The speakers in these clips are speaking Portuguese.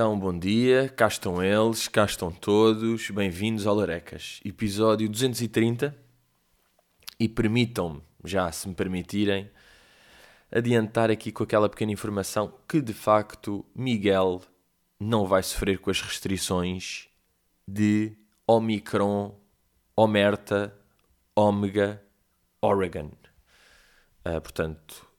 Então, bom dia, cá estão eles, cá estão todos, bem-vindos ao Larecas, episódio 230. E permitam-me, já se me permitirem, adiantar aqui com aquela pequena informação que de facto Miguel não vai sofrer com as restrições de Omicron, Omerta, Omega, Oregon. Uh, portanto,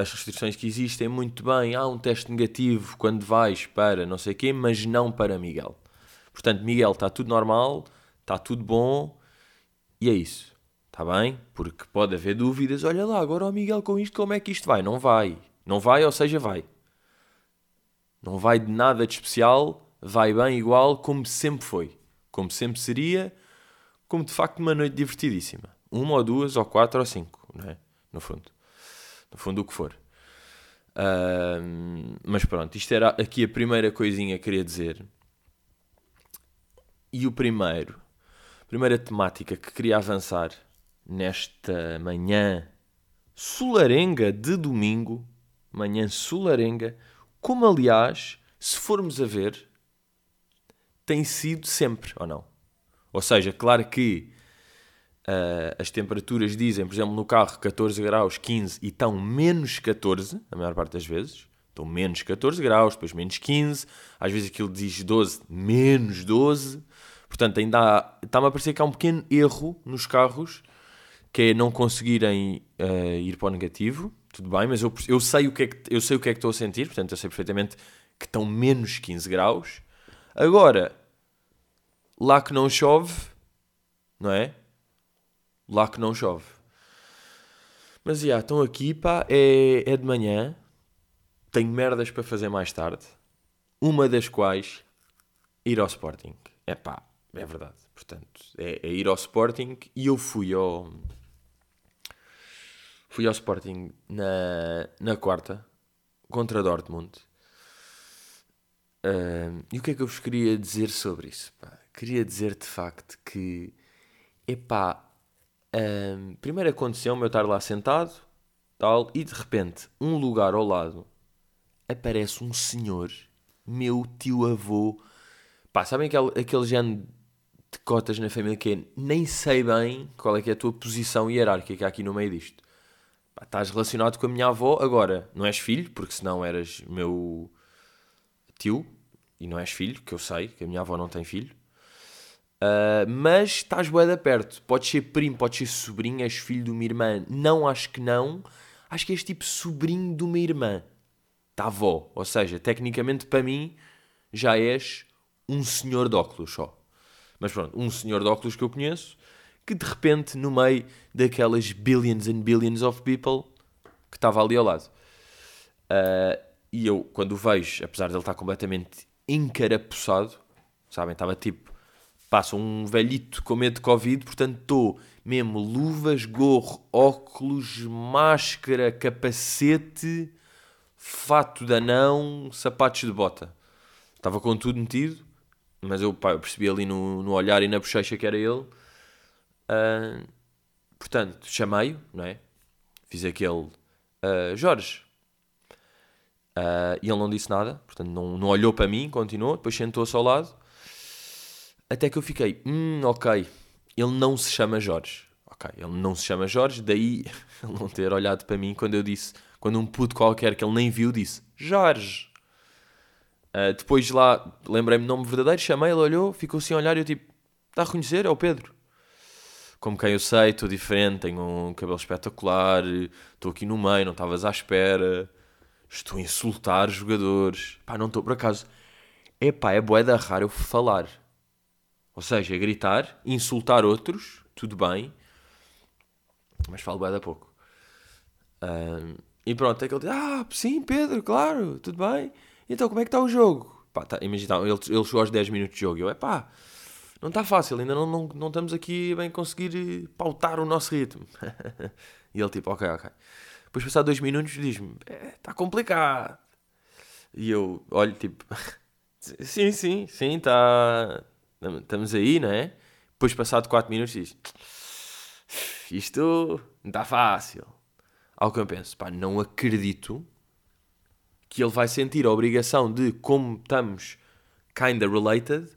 as restrições que existem muito bem. Há um teste negativo quando vais para não sei quê, mas não para Miguel. Portanto, Miguel, está tudo normal, está tudo bom e é isso. Está bem? Porque pode haver dúvidas. Olha lá, agora o Miguel com isto, como é que isto vai? Não vai. Não vai, ou seja, vai. Não vai de nada de especial, vai bem igual como sempre foi. Como sempre seria, como de facto uma noite divertidíssima. Uma ou duas, ou quatro, ou cinco, não é? No fundo no fundo o que for. Uh, mas pronto, isto era aqui a primeira coisinha que queria dizer. E o primeiro, primeira temática que queria avançar nesta manhã solarenga de domingo, manhã solarenga, como aliás, se formos a ver, tem sido sempre, ou não? Ou seja, claro que Uh, as temperaturas dizem, por exemplo, no carro 14 graus, 15 e estão menos 14, a maior parte das vezes. Estão menos 14 graus, depois menos 15. Às vezes aquilo diz 12, menos 12. Portanto, ainda está-me a parecer que há um pequeno erro nos carros, que é não conseguirem uh, ir para o negativo. Tudo bem, mas eu, eu, sei o que é que, eu sei o que é que estou a sentir, portanto, eu sei perfeitamente que estão menos 15 graus. Agora, lá que não chove, não é? Lá que não chove. Mas já, yeah, estão aqui, pá, é, é de manhã, tenho merdas para fazer mais tarde, uma das quais ir ao Sporting. É pá, é verdade. Portanto, é, é, ir ao Sporting e eu fui ao. Fui ao Sporting na, na quarta contra Dortmund. Uh, e o que é que eu vos queria dizer sobre isso? Pá? Queria dizer de facto que, epá, um, primeiro aconteceu eu estar lá sentado, tal, e de repente, um lugar ao lado, aparece um senhor, meu tio-avô. Pá, sabem aquele, aquele género de cotas na família que é, nem sei bem qual é que é a tua posição hierárquica aqui no meio disto. Pá, estás relacionado com a minha avó, agora não és filho, porque senão eras meu tio, e não és filho, que eu sei, que a minha avó não tem filho. Uh, mas estás bué da perto. Podes ser primo, podes ser sobrinho, és filho de uma irmã. Não, acho que não. Acho que és tipo sobrinho de uma irmã. Da avó. Ou seja, tecnicamente para mim já és um senhor de óculos só. Mas pronto, um senhor de óculos que eu conheço que de repente, no meio daquelas billions and billions of people que estava ali ao lado. Uh, e eu, quando o vejo, apesar de ele estar completamente encarapuçado, sabem, estava tipo Passa um velhito com medo de Covid, portanto estou mesmo luvas, gorro, óculos, máscara, capacete, fato de anão, sapatos de bota. Estava com tudo metido, mas eu, pá, eu percebi ali no, no olhar e na bochecha que era ele. Uh, portanto, chamei-o, não é? Fiz aquele uh, Jorge. Uh, e ele não disse nada, portanto não, não olhou para mim, continuou, depois sentou-se ao lado até que eu fiquei, hum, ok, ele não se chama Jorge. Ok, ele não se chama Jorge, daí ele não ter olhado para mim quando eu disse, quando um puto qualquer que ele nem viu disse Jorge. Uh, depois lá lembrei-me do nome verdadeiro, chamei, ele olhou, ficou a olhar e eu tipo, está a reconhecer? É o Pedro. Como quem eu sei, estou diferente, tenho um cabelo espetacular, estou aqui no meio, não estavas à espera, estou a insultar jogadores. Pá, não estou por acaso. Epá, é boeda raro eu falar. Ou seja, gritar, insultar outros, tudo bem, mas falo bem da pouco. Um, e pronto, é que ele diz: Ah, sim, Pedro, claro, tudo bem. Então, como é que está o jogo? Pá, tá, imagina, ele, ele chegou aos 10 minutos de jogo. Eu, é pá, não está fácil, ainda não, não, não estamos aqui bem conseguir pautar o nosso ritmo. e ele, tipo, ok, ok. Depois, passar dois minutos, diz-me: Está é, complicado. E eu olho, tipo, sim, sim, sim, está estamos aí, não é? Depois, passado 4 minutos, diz: Isto não está fácil. Ao que eu penso, pá, não acredito que ele vai sentir a obrigação de, como estamos kinda related,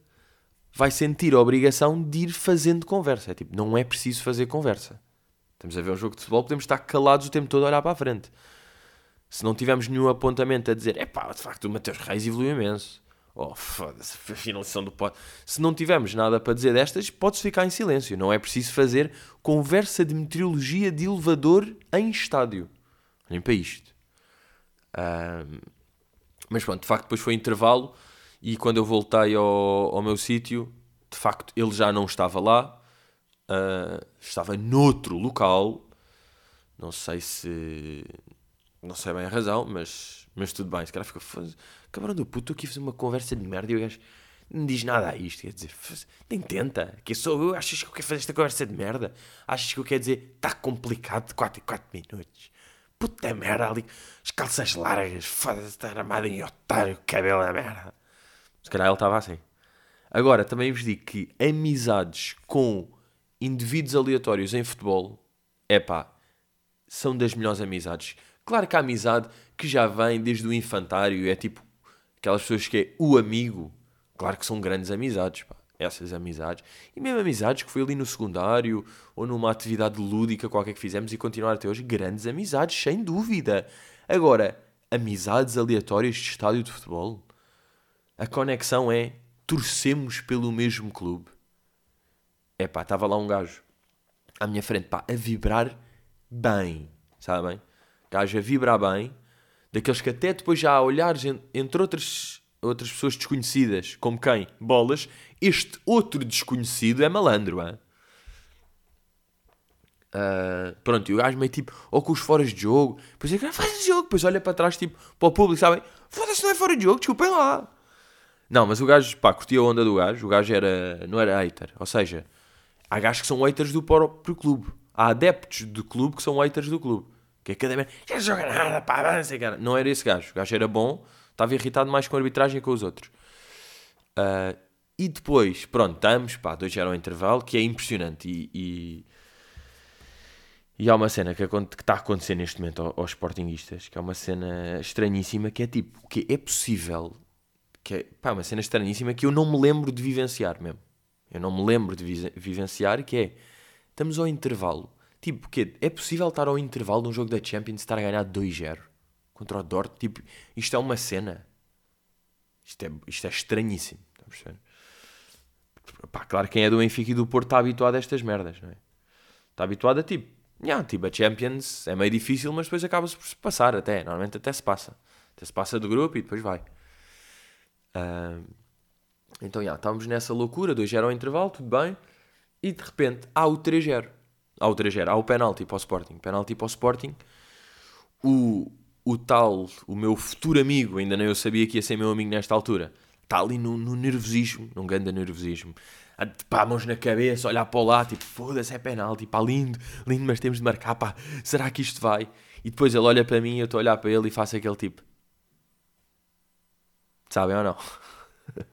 vai sentir a obrigação de ir fazendo conversa. É tipo, não é preciso fazer conversa. Estamos a ver um jogo de futebol, podemos estar calados o tempo todo a olhar para a frente. Se não tivermos nenhum apontamento a dizer, é pá, de facto o Mateus Reis evoluiu imenso. Oh, foda-se, finalização do pod. Se não tivermos nada para dizer destas, pode-se ficar em silêncio. Não é preciso fazer conversa de meteorologia de elevador em estádio. Olhem para isto. Um, mas pronto, de facto, depois foi intervalo e quando eu voltei ao, ao meu sítio, de facto, ele já não estava lá, uh, estava noutro local. Não sei se. Não sei bem a razão, mas, mas tudo bem. Se calhar fica. Cabrão do puto, aqui fazer uma conversa de merda e o gajo não diz nada a isto. Quer dizer, nem tenta. Que sou eu? Achas que eu quero fazer esta conversa de merda? Achas que eu quero dizer está complicado de 4 em 4 minutos? Puta merda ali, as calças largas, foda-se, estar armado em otário, cabelo da merda. Se calhar ele estava assim. Agora, também vos digo que amizades com indivíduos aleatórios em futebol, é pá, são das melhores amizades. Claro que a amizade que já vem desde o infantário, é tipo aquelas pessoas que é o amigo, claro que são grandes amizades, pá essas amizades. E mesmo amizades que foi ali no secundário ou numa atividade lúdica qualquer que fizemos e continuar até hoje, grandes amizades, sem dúvida. Agora, amizades aleatórias de estádio de futebol? A conexão é torcemos pelo mesmo clube. É pá, estava lá um gajo à minha frente, pá, a vibrar bem, sabem? Gajo a vibrar bem, daqueles que até depois já a olhar entre outras outras pessoas desconhecidas, como quem? Bolas. Este outro desconhecido é malandro, hein? Uh, pronto, e o gajo meio tipo, ou com os foras de jogo, depois é faz de jogo, depois olha para trás, tipo, para o público, sabem? Foda-se, não é fora de jogo, desculpem lá. Não, mas o gajo, pá, curtia a onda do gajo, o gajo era, não era hater, ou seja, há gajos que são haters do próprio clube, há adeptos do clube que são haters do clube, que é cada vez, já joga nada, pá, sei, cara. Não era esse gajo, o gajo era bom, Estava irritado mais com a arbitragem que com os outros. Uh, e depois, pronto, estamos, pá, dois já era um intervalo, que é impressionante. E, e, e há uma cena que, está a acontecer neste momento aos Sportingistas, que é uma cena estranhíssima, que é tipo, que é possível, que é, pá, uma cena estranhíssima que eu não me lembro de vivenciar mesmo. Eu não me lembro de vivenciar, que é, estamos ao intervalo. Tipo, que é possível estar ao intervalo de um jogo da Champions estar a ganhar 2-0? contra o Dort. Tipo, isto é uma cena. Isto é, isto é estranhíssimo. Pá, claro, quem é do Benfica e do Porto está habituado a estas merdas, não é? Está habituado a tipo, yeah, tipo, a Champions é meio difícil, mas depois acaba-se por se passar até. Normalmente até se passa. Até se passa do grupo e depois vai. Uh, então, já, yeah, estávamos nessa loucura, 2-0 ao intervalo, tudo bem. E de repente há o 3-0. Há o 3-0, há o penalti para o Sporting. Penalti para o Sporting. O, o tal, o meu futuro amigo, ainda nem eu sabia que ia ser meu amigo nesta altura, está ali no, no nervosismo, num grande nervosismo, a, pá, mãos na cabeça, olhar para o lado, tipo, foda-se, é penalti, pá, lindo, lindo, mas temos de marcar, pá, será que isto vai? E depois ele olha para mim, eu estou a olhar para ele e faço aquele tipo. Sabem ou não?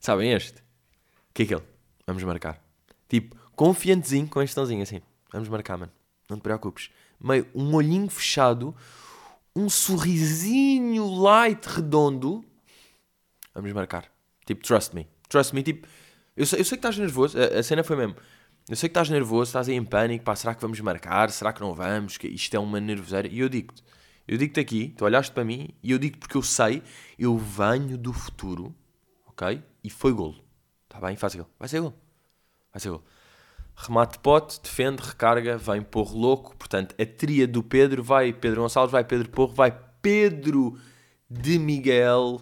Sabem este? O que é aquele? Vamos marcar. Tipo, confiantezinho com este tãozinho assim. Vamos marcar, mano. Não te preocupes. Meio um olhinho fechado, um sorrisinho light, redondo. Vamos marcar. Tipo, trust me. Trust me. Tipo, eu sei, eu sei que estás nervoso. A, a, cena foi mesmo. Eu sei que estás nervoso, estás aí em pânico. Pá, será que vamos marcar? Será que não vamos? Que isto é uma nervoseira. E eu digo-te. Eu digo-te aqui, tu olhaste para mim e eu digo porque eu sei, eu venho do futuro, ok? E foi golo. Está bem? Faz golo. Vai ser golo. Vai ser golo remate pote, defende, recarga, vem Porro louco. Portanto, a tria do Pedro vai Pedro Gonçalves, vai Pedro Porro, vai Pedro de Miguel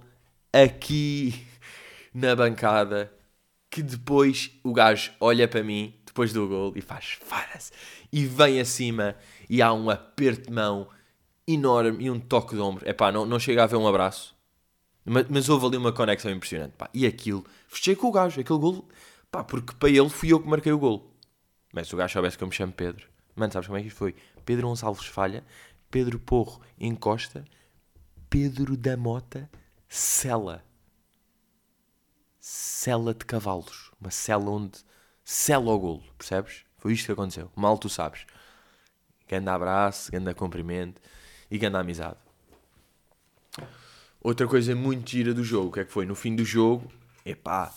aqui na bancada. Que depois o gajo olha para mim, depois do gol, e faz faras e vem acima e há um aperto de mão enorme e um toque de ombro. É pá, não, não chega a haver um abraço, mas, mas houve ali uma conexão impressionante. Pá. E aquilo, fechei com o gajo, aquele gol, pá, porque para ele fui eu que marquei o gol. Mas se o gajo soubesse que eu me chamo Pedro. Mano, sabes como é que isto foi? Pedro Gonçalves falha, Pedro Porro encosta, Pedro da Mota cela. Cela de cavalos. Uma cela onde cela ao golo, percebes? Foi isto que aconteceu. Mal tu sabes. Ganda abraço, ganda cumprimento e ganda amizade. Outra coisa muito gira do jogo, o que é que foi? No fim do jogo, epá,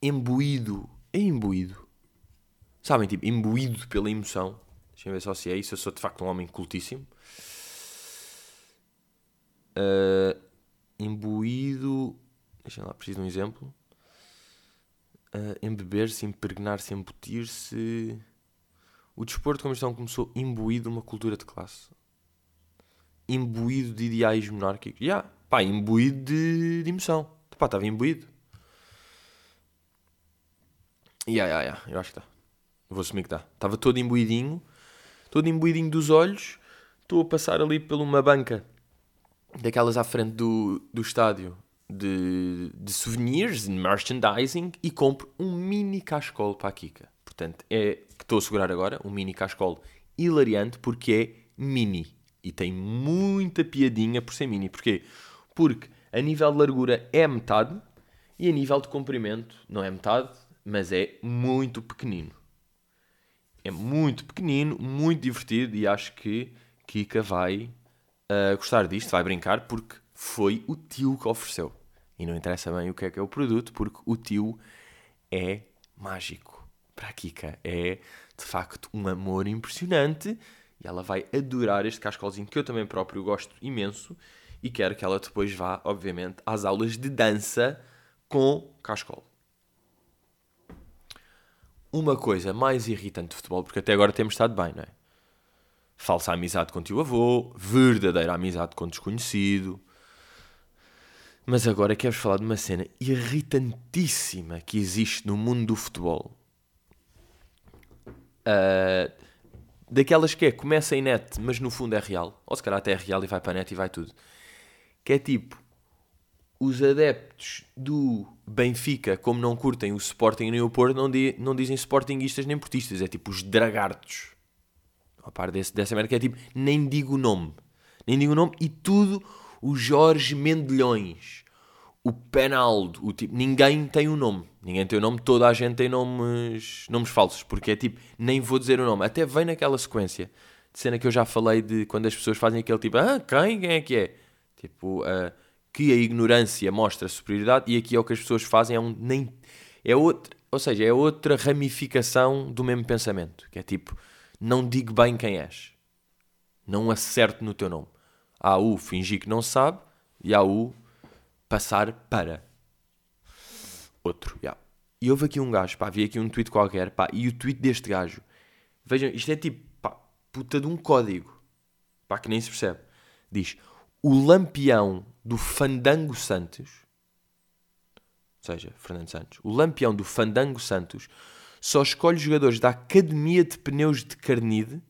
imbuído, é imbuído. Sabem, tipo, imbuído pela emoção. Deixem ver só se é isso, eu sou de facto um homem cultíssimo. Uh, imbuído, deixem lá, preciso de um exemplo. Uh, embeber-se, impregnar-se, embutir-se. O desporto como estão começou imbuído uma cultura de classe. Imbuído de ideais monárquicos. Já, yeah, pá, imbuído de, de emoção. Pá, estava imbuído. Ya, ya, ya, eu acho que está. Vou assumir que está. Estava todo imbuidinho, todo imbuidinho dos olhos. Estou a passar ali por uma banca daquelas à frente do, do estádio de, de souvenirs, de merchandising e compro um mini cascol para a Kika. Portanto, é que estou a segurar agora, um mini cascol hilariante porque é mini e tem muita piadinha por ser mini. Porquê? Porque a nível de largura é metade e a nível de comprimento não é metade, mas é muito pequenino. É muito pequenino, muito divertido e acho que Kika vai uh, gostar disto, vai brincar porque foi o tio que ofereceu. E não interessa bem o que é que é o produto porque o tio é mágico. Para a Kika é de facto um amor impressionante e ela vai adorar este cascolzinho que eu também próprio gosto imenso e quero que ela depois vá, obviamente, às aulas de dança com cascol uma coisa mais irritante de futebol, porque até agora temos estado bem, não é? Falsa amizade com o teu avô, verdadeira amizade com desconhecido. Mas agora quero falar de uma cena irritantíssima que existe no mundo do futebol. Uh, daquelas que é, começa em net, mas no fundo é real. Ou se calhar até é real e vai para a net e vai tudo. Que é tipo, os adeptos do Benfica, como não curtem o Sporting nem o Porto, não, di, não dizem Sportingistas nem Portistas, é tipo os dragartos. A par desse, dessa merda que é tipo, nem digo o nome. Nem digo o nome e tudo o Jorge Mendelhões, o Penaldo, o tipo, ninguém tem o um nome. Ninguém tem o um nome, toda a gente tem nomes, nomes falsos, porque é tipo, nem vou dizer o nome. Até vem naquela sequência de cena que eu já falei de quando as pessoas fazem aquele tipo, ah, quem? Quem é que é? Tipo, uh, que a ignorância mostra superioridade e aqui é o que as pessoas fazem é um nem é outra, ou seja, é outra ramificação do mesmo pensamento, que é tipo, não digo bem quem és. Não acerte no teu nome. Há o fingir que não sabe e há o passar para outro. Yeah. E houve aqui um gajo, pá, vi aqui um tweet qualquer, pá, e o tweet deste gajo, vejam, isto é tipo, pá, puta de um código, pá, que nem se percebe. Diz: o lampião do Fandango Santos, ou seja, Fernando Santos, o lampião do Fandango Santos só escolhe jogadores da Academia de Pneus de Carnide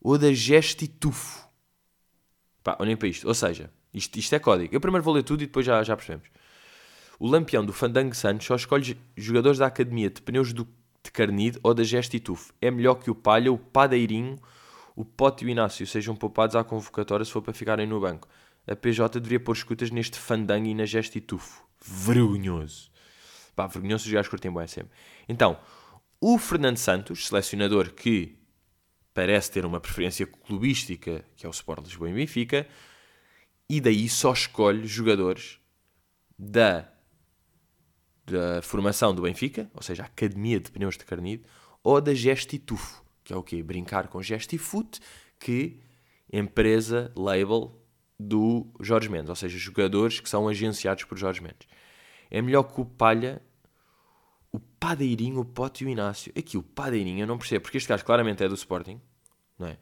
ou da Gestitufo. Pá, olhem para isto. Ou seja, isto, isto é código. Eu primeiro vou ler tudo e depois já, já percebemos. O lampião do Fandango Santos só escolhe jogadores da Academia de Pneus do, de Carnide ou da Gestitufo. É melhor que o Palha, o Padeirinho, o Pote e o Inácio sejam poupados à convocatória se for para ficarem no banco a PJ deveria pôr escutas neste fandango e na gestitufo. Vergonhoso. Pá, vergonhoso os gajos curtem bem sempre. Então, o Fernando Santos, selecionador que parece ter uma preferência clubística, que é o Sport Lisboa e Benfica, e daí só escolhe jogadores da, da formação do Benfica, ou seja, a Academia de Pneus de Carnide, ou da Gestitufo, que é o quê? Brincar com Gestifute, que empresa, label, do Jorge Mendes, ou seja, jogadores que são agenciados por Jorge Mendes. É melhor que o Palha, o Padeirinho, o Pote e o Inácio. Aqui o Padeirinho eu não percebo, porque este gajo claramente é do Sporting, não é?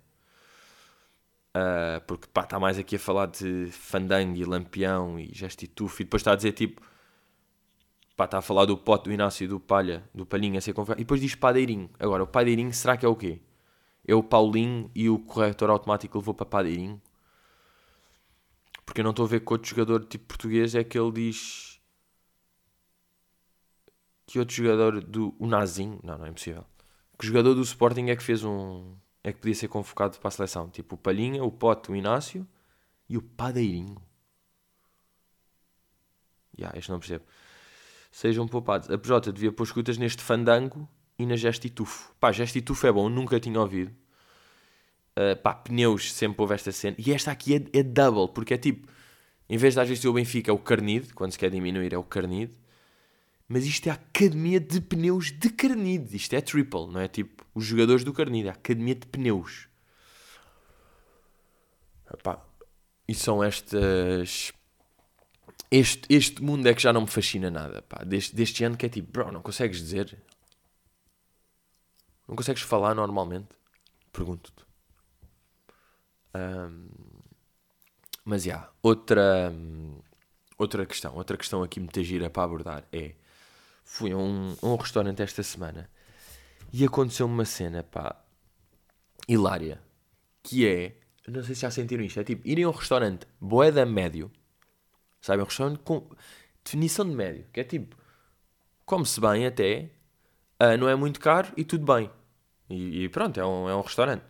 Uh, porque pá, está mais aqui a falar de Fandango e Lampião e Gestitufo e depois está a dizer tipo pá, está a falar do Pote, do Inácio e do Palha, do Palhinha a ser confiado e depois diz Padeirinho. Agora, o Padeirinho será que é o quê? É o Paulinho e o corretor automático levou para Padeirinho? Porque eu não estou a ver que outro jogador tipo português é que ele diz. Que outro jogador do. O Nazinho. Não, não é impossível. Que jogador do Sporting é que fez um. É que podia ser convocado para a seleção? Tipo o Palhinha, o Pote, o Inácio e o Padeirinho. Já, yeah, este não percebo. Sejam poupados. A PJ devia pôr escutas neste fandango e na Gestitufo. Pá, Gestitufo é bom, nunca tinha ouvido. Uh, pá, pneus, sempre houve esta cena. E esta aqui é, é double, porque é tipo, Em vez de às vezes o Benfica, é o Carnide, quando se quer diminuir é o Carnide. Mas isto é a academia de pneus de Carnide. Isto é triple, não é tipo os jogadores do Carnide, é a academia de pneus. Epá, e são estas. Este, este mundo é que já não me fascina nada. Pá. Deste, deste ano que é tipo, bro, não consegues dizer? Não consegues falar normalmente? Pergunto-te. Um, mas já, yeah, outra, outra questão, outra questão aqui muito gira para abordar é fui a um, um restaurante esta semana e aconteceu uma cena, pá, hilária, que é, não sei se já sentiram isto, é tipo, irem a um restaurante boeda médio, sabe, um restaurante com definição de médio, que é tipo, come-se bem até, uh, não é muito caro e tudo bem. E, e pronto, é um, é um restaurante.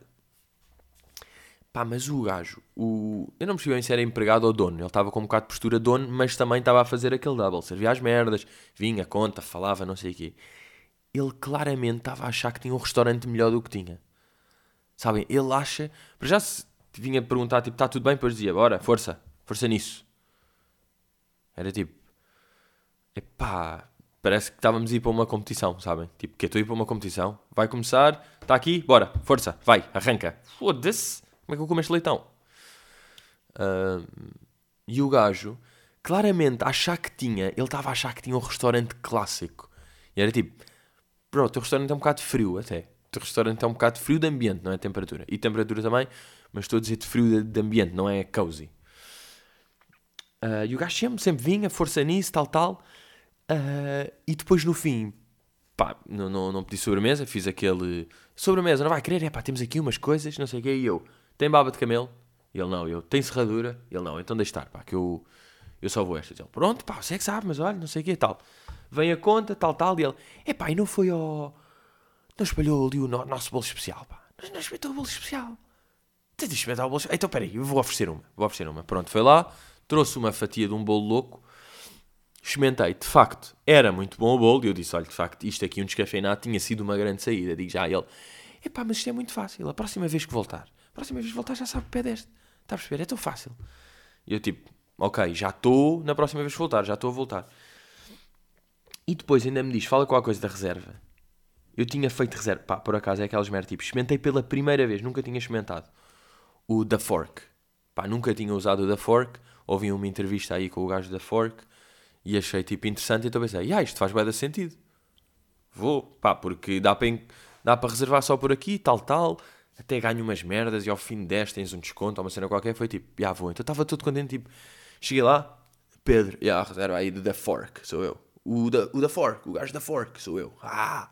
Pá, mas o gajo, o... eu não percebi bem se era empregado ou dono. Ele estava com um bocado de postura dono, mas também estava a fazer aquele double. Servia as merdas, vinha, conta, falava, não sei o quê. Ele claramente estava a achar que tinha um restaurante melhor do que tinha. Sabem? Ele acha. Para já se vinha perguntar, tipo, está tudo bem? Depois dizia, bora, força, força nisso. Era tipo, epá, parece que estávamos a ir para uma competição, sabem? Tipo, que estou a ir para uma competição, vai começar, está aqui, bora, força, vai, arranca. Foda-se. Como é que eu como este leitão? E o gajo, claramente, achar que tinha, ele estava a achar que tinha um restaurante clássico. E era tipo, pronto, o teu restaurante é um bocado frio até. O teu restaurante é um bocado frio de ambiente, não é temperatura. E temperatura também, mas estou a dizer de frio de, de ambiente, não é cozy. Uh, e o gajo sempre, sempre vinha, força nisso, tal, tal. Uh, e depois no fim, pá, não, não, não pedi sobremesa, fiz aquele sobremesa, não vai querer, é pá, temos aqui umas coisas, não sei o quê, e eu, tem baba de camelo? Ele não, eu, tem serradura? Ele não, então deixa estar, pá, que eu, eu só vou esta. Ele, pronto, pá, você é que sabe, mas olha, não sei o quê, tal. Vem a conta, tal, tal, e ele, é pá, e não foi ao... Não espalhou ali o no, nosso bolo especial, pá. Não, não espalhou o bolo especial. Tens de experimentar o bolo especial. Então, peraí, eu vou oferecer uma, vou oferecer uma. Pronto, foi lá, trouxe uma fatia de um bolo louco, experimentei, de facto, era muito bom o bolo, e eu disse, olha, de facto, isto aqui, um descafeinado, tinha sido uma grande saída. Digo já a ele, epá, mas isto é muito fácil, a próxima vez que voltar, próxima vez voltar já sabe o pé deste. Está a perceber? É tão fácil. E eu tipo, ok, já estou na próxima vez voltar, já estou a voltar. E depois ainda me diz, fala qualquer coisa da reserva. Eu tinha feito reserva, pá, por acaso é aquelas merdas, tipo, experimentei pela primeira vez, nunca tinha experimentado. O da Fork. Pá, nunca tinha usado o da Fork. Ouvi uma entrevista aí com o gajo da Fork e achei tipo interessante, então pensei, ah, isto faz bem sentido. Vou, pá, porque dá para, dá para reservar só por aqui, tal, tal até ganho umas merdas e ao fim de 10 tens um desconto ou uma cena qualquer. Foi tipo, já vou. Então estava todo contente, tipo, cheguei lá, Pedro, já, reserva aí do The Fork, sou eu. O da, o da Fork, o gajo da Fork, sou eu. Ah!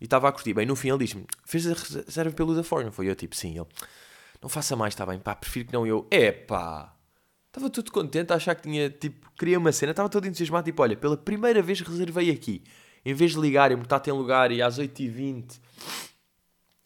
E estava a curtir. Bem, no fim ele disse-me, fez a reserva pelo da Fork, não foi? Eu tipo, sim, ele, não faça mais, está bem, pá, prefiro que não eu. É pá! Estava todo contente a achar que tinha, tipo, queria uma cena, estava todo entusiasmado, tipo, olha, pela primeira vez reservei aqui. Em vez de ligar e me está ter lugar e às 8h20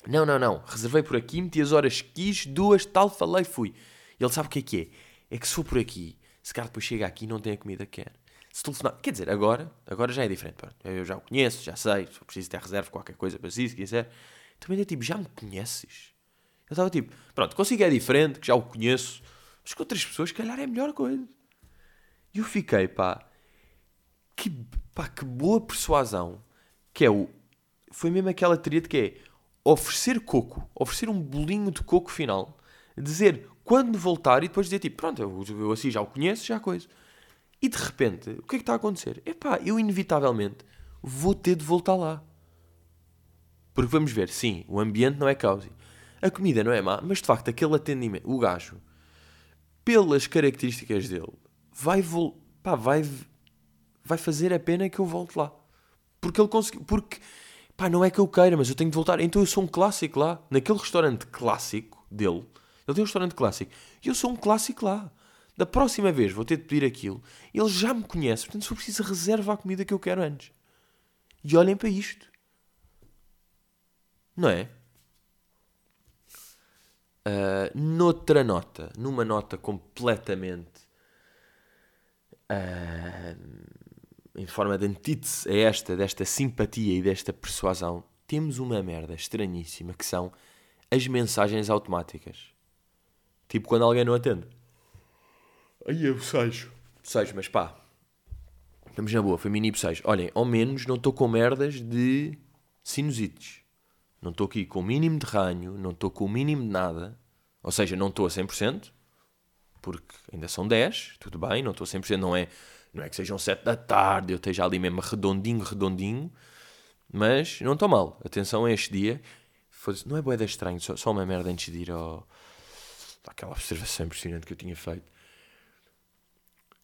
não, não, não. Reservei por aqui, meti as horas que quis, duas, tal, falei, fui. Ele sabe o que é que é? É que se for por aqui, se calhar depois chega aqui e não tem a comida que quer. Se telefonar, quer dizer, agora, agora já é diferente. Eu já o conheço, já sei, se preciso ter reserva, qualquer coisa para si, se quiser. Também é tipo, já me conheces? Eu estava tipo, pronto, consigo é diferente, que já o conheço, mas com outras pessoas, calhar é a melhor coisa. E eu fiquei, pá, que, pá, que boa persuasão, que é o, foi mesmo aquela teoria de que é, oferecer coco, oferecer um bolinho de coco final, dizer quando voltar e depois dizer tipo, pronto, eu, eu assim já o conheço, já coisa. E de repente, o que é que está a acontecer? Epá, eu inevitavelmente vou ter de voltar lá. Porque vamos ver, sim, o ambiente não é causa. A comida não é má, mas de facto aquele atendimento, o gajo, pelas características dele, vai, pá, vai, vai fazer a pena que eu volte lá. Porque ele conseguiu, porque pá, não é que eu queira, mas eu tenho de voltar. Então eu sou um clássico lá. Naquele restaurante clássico dele, ele tem um restaurante clássico, e eu sou um clássico lá. Da próxima vez vou ter de pedir aquilo. Ele já me conhece, portanto, for preciso, reserva a comida que eu quero antes. E olhem para isto. Não é? Uh, noutra nota, numa nota completamente. Uh, em forma de antítese a esta, desta simpatia e desta persuasão, temos uma merda estranhíssima que são as mensagens automáticas. Tipo quando alguém não atende. Aí eu bocejo. Bocejo, mas pá. Estamos na boa, foi mini bocejo. Olhem, ao menos não estou com merdas de sinusites. Não estou aqui com o mínimo de ranho, não estou com o mínimo de nada. Ou seja, não estou a 100%, porque ainda são 10, tudo bem, não estou a 100%, não é, não é que sejam 7 da tarde, eu esteja ali mesmo redondinho, redondinho, mas não estou mal. Atenção a este dia. Não é boeda estranho, só, só uma merda antes de ir ao... àquela observação impressionante que eu tinha feito.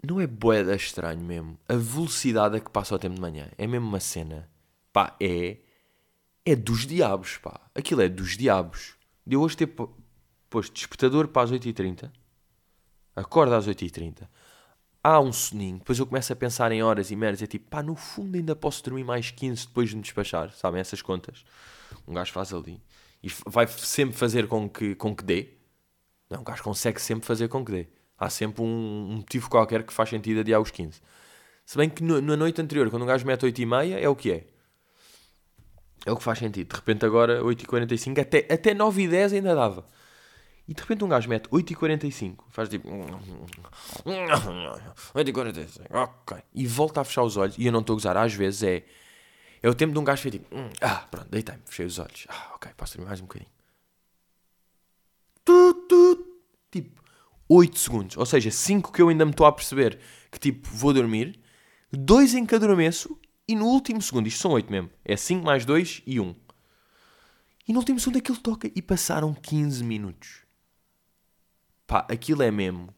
Não é boeda estranho mesmo. A velocidade a que passa o tempo de manhã. É mesmo uma cena. Pá, é... É dos diabos, pá. Aquilo é dos diabos. De hoje ter posto despertador para as 8h30. Acorda às 8h30. Há um soninho. Depois eu começo a pensar em horas e merdas. É tipo, pá, no fundo ainda posso dormir mais 15 depois de me despachar. Sabem essas contas? Um gajo faz ali. E vai sempre fazer com que, com que dê. Não, um gajo consegue sempre fazer com que dê. Há sempre um, um motivo qualquer que faz sentido adiar os 15. Se bem que no, na noite anterior, quando um gajo mete 8 e meia, é o que é. É o que faz sentido. De repente agora 8h45, até, até 9h10 ainda dava. E de repente um gajo mete 8h45, faz tipo. 8h45, ok. E volta a fechar os olhos. E eu não estou a gozar, às vezes é. É o tempo de um gajo que tipo. Ah, pronto, deitei-me, fechei os olhos. Ah, ok, posso dormir mais um bocadinho. Tipo, 8 segundos. Ou seja, 5 que eu ainda me estou a perceber que tipo, vou dormir. 2 em que adormeço. E no último segundo, isto são 8 mesmo. É 5 mais 2 e 1. E no último segundo aquilo toca e passaram 15 minutos. Pá, aquilo é mesmo.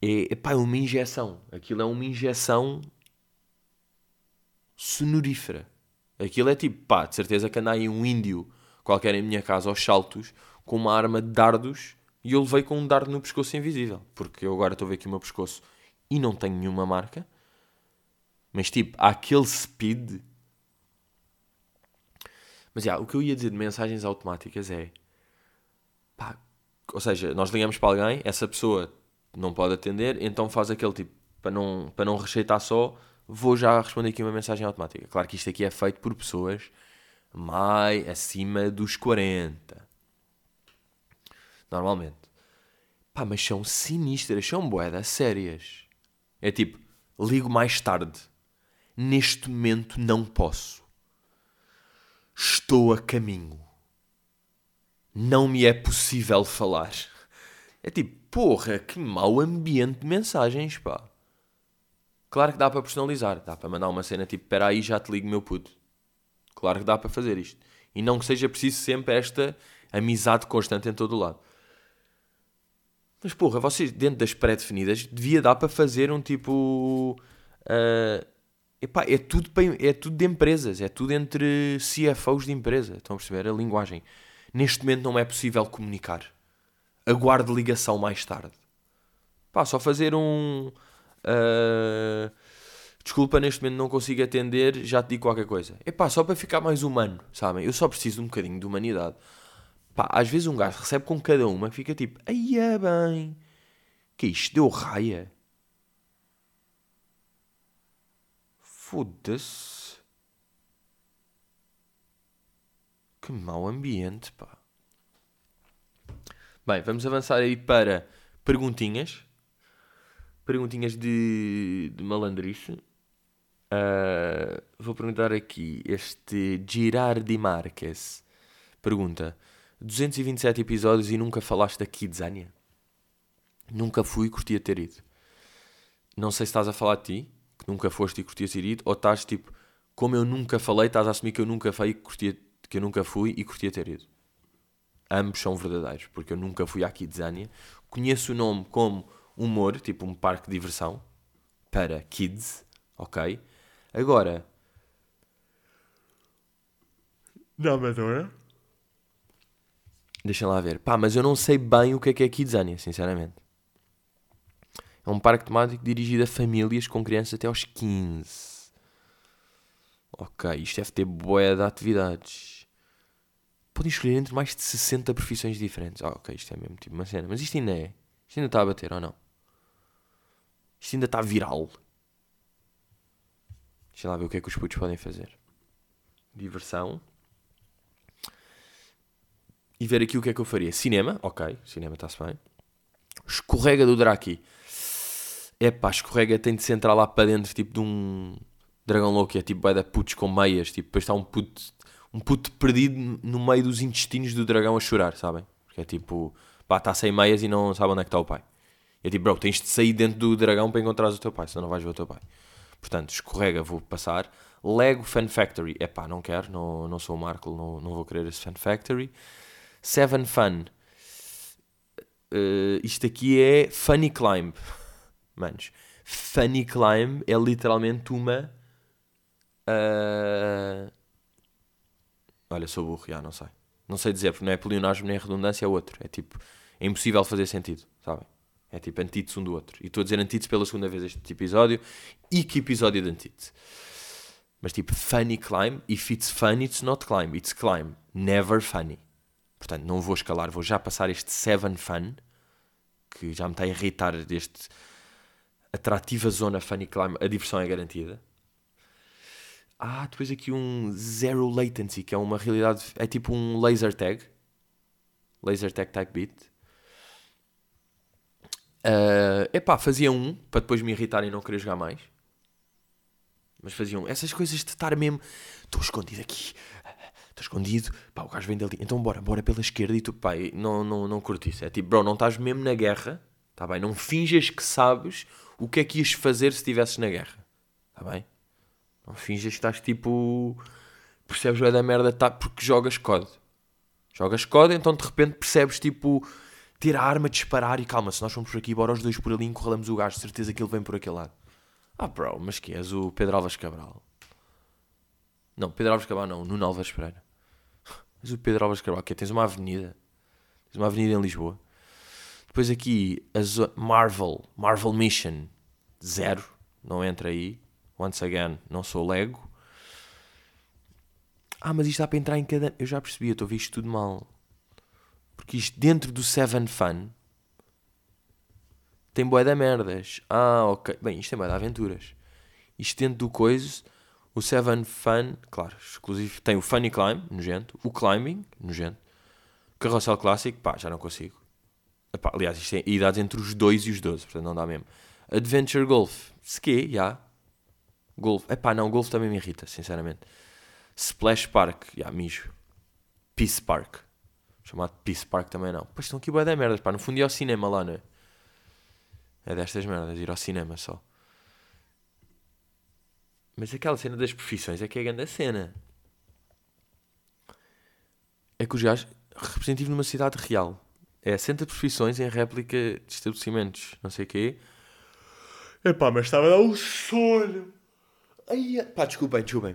É, pá, é uma injeção. Aquilo é uma injeção sonorífera. Aquilo é tipo, pá, de certeza que anda aí um índio qualquer em minha casa aos saltos com uma arma de dardos e eu levei com um dardo no pescoço invisível. Porque eu agora estou a ver aqui o meu pescoço e não tenho nenhuma marca. Mas tipo, há aquele speed. Mas já, o que eu ia dizer de mensagens automáticas é. Pá, ou seja, nós ligamos para alguém, essa pessoa não pode atender, então faz aquele tipo, para não, para não rejeitar só, vou já responder aqui uma mensagem automática. Claro que isto aqui é feito por pessoas mais acima dos 40 normalmente. Pá, mas são sinistras, são boedas sérias. É tipo, ligo mais tarde. Neste momento não posso. Estou a caminho. Não me é possível falar. É tipo, porra, que mau ambiente de mensagens, pá. Claro que dá para personalizar. Dá para mandar uma cena tipo, espera aí, já te ligo, meu puto. Claro que dá para fazer isto. E não que seja preciso sempre esta amizade constante em todo o lado. Mas porra, vocês dentro das pré-definidas devia dar para fazer um tipo. Uh, epá, é, tudo é tudo de empresas, é tudo entre CFOs de empresa. Estão a perceber? A linguagem. Neste momento não é possível comunicar. Aguarde ligação mais tarde. Pá, só fazer um. Uh, desculpa, neste momento não consigo atender, já te digo qualquer coisa. Epá, só para ficar mais humano, sabem? Eu só preciso de um bocadinho de humanidade. Pá, às vezes um gajo recebe com cada uma que fica tipo, aí é bem, que isto deu raia. Foda-se. Que mau ambiente, pá. Bem, vamos avançar aí para perguntinhas. Perguntinhas de, de malandrice. Uh, vou perguntar aqui. Este Girardi Marques pergunta: 227 episódios e nunca falaste da Kidzania? Nunca fui e curtia ter ido. Não sei se estás a falar de ti, que nunca foste e curtias ter ido, ou estás tipo, como eu nunca falei, estás a assumir que eu nunca fui, curtia, que eu nunca fui e curtia ter ido. Ambos são verdadeiros, porque eu nunca fui à Kidzania. Conheço o nome como humor, tipo um parque de diversão, para kids, ok? Agora, na Amadora, Deixem lá ver. Pá, mas eu não sei bem o que é que é Kidzania, sinceramente. É um parque temático dirigido a famílias com crianças até aos 15. Ok, isto deve ter boia de atividades. Podem escolher entre mais de 60 profissões diferentes. Ah, ok, isto é mesmo tipo uma cena. Mas isto ainda é. Isto ainda está a bater ou não? Isto ainda está viral. Deixa lá ver o que é que os putos podem fazer. Diversão e ver aqui o que é que eu faria. Cinema, ok, cinema está-se bem. Escorrega do Draki. Pá, escorrega tem de se entrar lá para dentro, tipo de um dragão louco, é tipo, vai dar putos com meias, tipo, depois está um puto, um puto perdido no meio dos intestinos do dragão a chorar, sabem? Porque é tipo, pá, está sem meias e não sabe onde é que está o pai. É tipo, bro, tens de sair dentro do dragão para encontrar o teu pai, senão não vais ver o teu pai. Portanto, escorrega, vou passar. Lego Fan Factory, é pá, não quero, não, não sou o Marco, não, não vou querer esse Fan Factory. Seven Fun, uh, isto aqui é Funny Climb manos, Funny Climb é literalmente uma. Uh... Olha, sou burro, já não sei. Não sei dizer, porque não é pleonasmo nem redundância, é outro. É tipo, é impossível fazer sentido, sabem? É tipo antítese um do outro. E estou a dizer antítese pela segunda vez este episódio. E que episódio de antítese? Mas tipo, funny climb. If it's fun, it's not climb. It's climb. Never funny. Portanto, não vou escalar. Vou já passar este seven fun. Que já me está a irritar deste atrativa zona funny climb, a diversão é garantida. Ah, depois aqui um zero latency, que é uma realidade, é tipo um laser tag. Laser tag type beat. Uh, epá, fazia um, para depois me irritar e não querer jogar mais. Mas faziam essas coisas de estar mesmo, estou escondido aqui, estou escondido, pá, o gajo vem dali, então bora, bora pela esquerda e tu, pá, não, não, não curto isso. É tipo, bro, não estás mesmo na guerra, tá bem? Não finjas que sabes o que é que ias fazer se estivesses na guerra. Está bem? Finges que estás tipo. Percebes é da merda tá, porque jogas COD. Jogas COD, então de repente percebes tipo. Ter a arma, disparar e calma, se nós formos por aqui, bora os dois por ali, encurralamos o gajo, certeza que ele vem por aquele lado. Ah, bro, mas que és o Pedro Alves Cabral? Não, Pedro Alves Cabral não, Nuno Alves Pereira. És o Pedro Alves Cabral, que é, tens uma avenida. Tens uma avenida em Lisboa. Depois aqui, a Marvel, Marvel Mission, zero, não entra aí. Once again, não sou Lego. Ah, mas isto dá para entrar em cada. Eu já percebi, eu estou a ver isto tudo mal. Porque isto dentro do Seven Fun tem boé da merdas. Ah, ok. Bem, isto é boé de aventuras. Isto dentro do coisa, o Seven Fun, claro, exclusivo. Tem o Funny Climb, nojento. O Climbing, nojento. Carrossel Clássico, pá, já não consigo. Epá, aliás, isto é idades entre os 2 e os 12, portanto não dá mesmo. Adventure Golf, ski, já. Yeah. Golf, epá, não, golf também me irrita, sinceramente. Splash Park, já, yeah, mijo. Peace Park, chamado Peace Park também não. Pois estão aqui boa da merdas, pá, no fundo é ao cinema lá, não é? É destas merdas, ir ao cinema só. Mas aquela cena das profissões é que é a grande cena. É que os gajos representativo numa cidade real é centro de profissões em réplica de estabelecimentos, não sei o quê. Epá, mas estava a dar um sono. Ai, pá, desculpem, desculpem.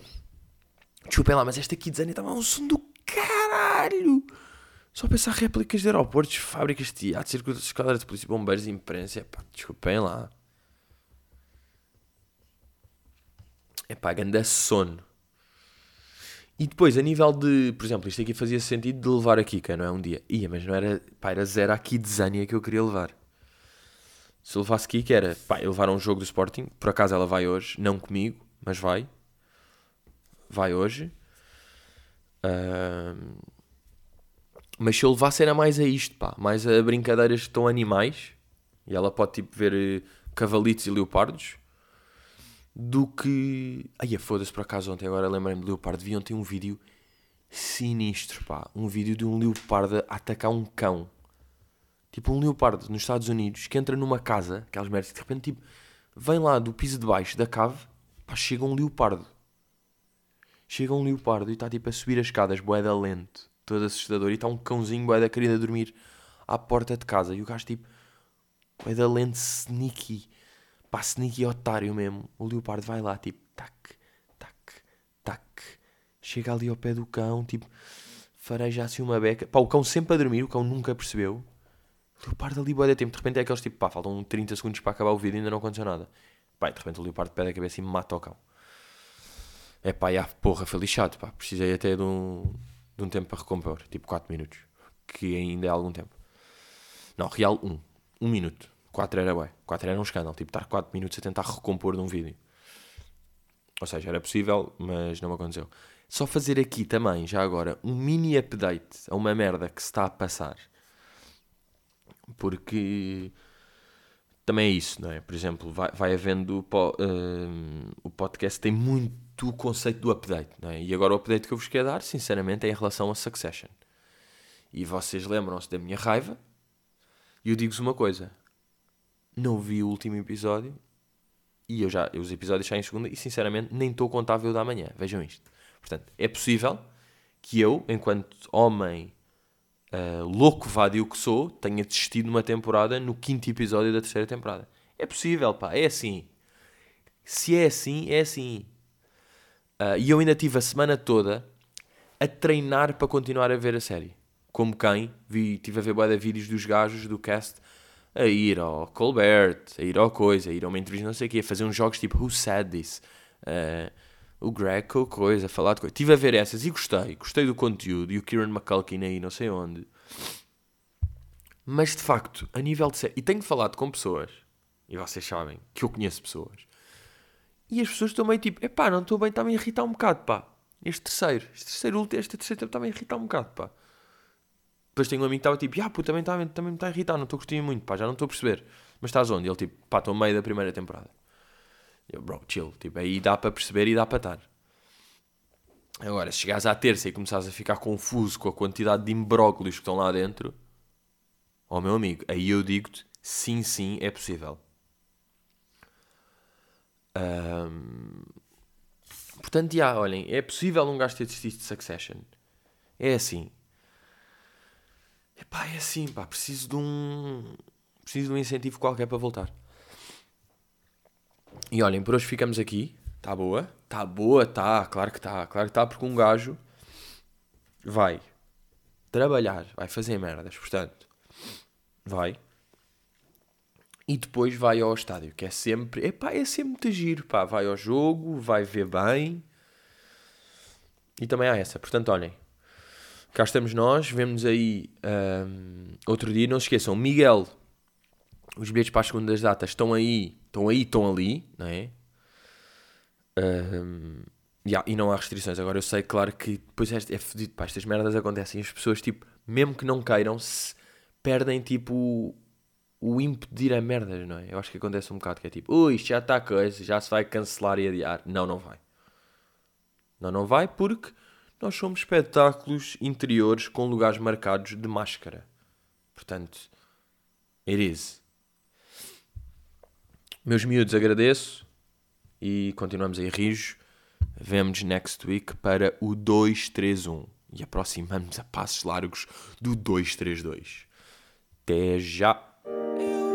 Desculpem lá, mas esta Kidzania estava a um sono do caralho. Só pensar réplicas de aeroportos, fábricas de teatro, circuitos de escaladas de polícia, bombeiros e imprensa. Pá, desculpem lá. É pá, ganda sono. E depois, a nível de, por exemplo, isto aqui fazia sentido de levar a Kika, não é? Um dia. Ia, mas não era, pá, era zero aqui de Zânia que eu queria levar. Se levasse Kika era, pá, levar um jogo do Sporting, por acaso ela vai hoje, não comigo, mas vai. Vai hoje. Uh... Mas se eu levasse era mais a isto, pá, mais a brincadeiras que estão animais. E ela pode, tipo, ver eh, cavalitos e leopardos do que. Ai, foda-se por acaso ontem, agora lembrei-me do leopardo. Vi ontem um vídeo sinistro, pá. Um vídeo de um leopardo a atacar um cão. Tipo, um leopardo nos Estados Unidos que entra numa casa, aquelas merdas, e de repente, tipo, vem lá do piso de baixo da cave, pá, chega um leopardo. Chega um leopardo e está tipo a subir as escadas, boeda lento, todo assustador, e está um cãozinho boeda querido a dormir à porta de casa. E o gajo, tipo, boeda lento, sneaky Pá, sneaky otário mesmo. O leopardo vai lá, tipo, tac, tac, tac. Chega ali ao pé do cão, tipo, fareja assim uma beca. Pá, o cão sempre a dormir, o cão nunca percebeu. O leopardo ali boa de tempo. De repente é aqueles tipo, pá, faltam 30 segundos para acabar o vídeo e ainda não aconteceu nada. Pá, de repente o leopardo pede a cabeça e mata o cão. É pá, já, porra, foi lixado, pá. Precisei até de um, de um tempo para recompor, tipo 4 minutos. Que ainda é algum tempo. Não, real 1. Um. 1 um minuto. 4 era bué. 4 era um escândalo. Tipo, estar 4 minutos a tentar recompor de um vídeo. Ou seja, era possível, mas não aconteceu. Só fazer aqui também, já agora, um mini update a uma merda que se está a passar. Porque também é isso, não é? Por exemplo, vai, vai havendo. Uh, o podcast tem muito o conceito do update, não é? E agora o update que eu vos quero dar, sinceramente, é em relação a Succession. E vocês lembram-se da minha raiva. E eu digo-vos uma coisa: não vi o último episódio. E eu já, os episódios saem em segunda. E sinceramente, nem estou contável da manhã. Vejam isto. Portanto, é possível que eu, enquanto homem uh, louco vadio que sou, tenha desistido uma temporada no quinto episódio da terceira temporada. É possível, pá, é assim. Se é assim, é assim. Uh, e eu ainda tive a semana toda a treinar para continuar a ver a série. Como quem? Vi, tive a ver boa vídeos dos gajos do cast a ir ao Colbert, a ir ao coisa, a ir a uma entrevista, não sei o quê, a fazer uns jogos tipo Who Said This? Uh, o Greg com coisa, a falar de coisa. Estive a ver essas e gostei. Gostei do conteúdo. E o Kieran McCulkin aí, não sei onde. Mas de facto, a nível de série. E tenho falado com pessoas. E vocês sabem que eu conheço pessoas. E as pessoas estão meio tipo: epá, não estou bem, está-me a irritar um bocado, pá. Este terceiro, este terceiro, este terceiro está-me a irritar um bocado, pá. Depois tenho um amigo que estava tipo: ah, pô, também está também me está a irritar, não estou curtindo muito, pá, já não estou a perceber. Mas estás onde? Ele tipo: pá, estou meio da primeira temporada. Eu, bro, chill. Tipo, aí dá para perceber e dá para estar. Agora, se chegares à terça e começares a ficar confuso com a quantidade de imbróglios que estão lá dentro, ó oh, meu amigo, aí eu digo-te, sim, sim, é possível. Um... Portanto, já, olhem, é possível um gajo ter desistido de Succession. É assim. Epá, é assim, pá, preciso de um... Preciso de um incentivo qualquer para voltar. E olhem, por hoje ficamos aqui. Está boa? Está boa, está. Claro que está. Claro que está, porque um gajo vai trabalhar, vai fazer merdas, portanto, vai. E depois vai ao estádio, que é sempre, epá, é sempre muito giro, pá. Vai ao jogo, vai ver bem. E também há essa. Portanto, olhem, cá estamos nós, vemos aí um, outro dia. Não se esqueçam, Miguel, os bilhetes para as segundas datas estão aí estão aí, estão ali, não é? Um, yeah, e não há restrições. Agora eu sei, claro, que depois é, é fodido, pá, estas merdas acontecem. As pessoas, tipo, mesmo que não queiram, se perdem, tipo, o, o ímpeto de ir a merdas, não é? Eu acho que acontece um bocado, que é tipo, ui, isto já está coisa, já se vai cancelar e adiar. Não, não vai. Não, não vai porque nós somos espetáculos interiores com lugares marcados de máscara. Portanto, it is. Meus miúdos, agradeço e continuamos em rijos. Vemo-nos next week para o 231 e aproximamos a passos largos do 232. Até já! Eu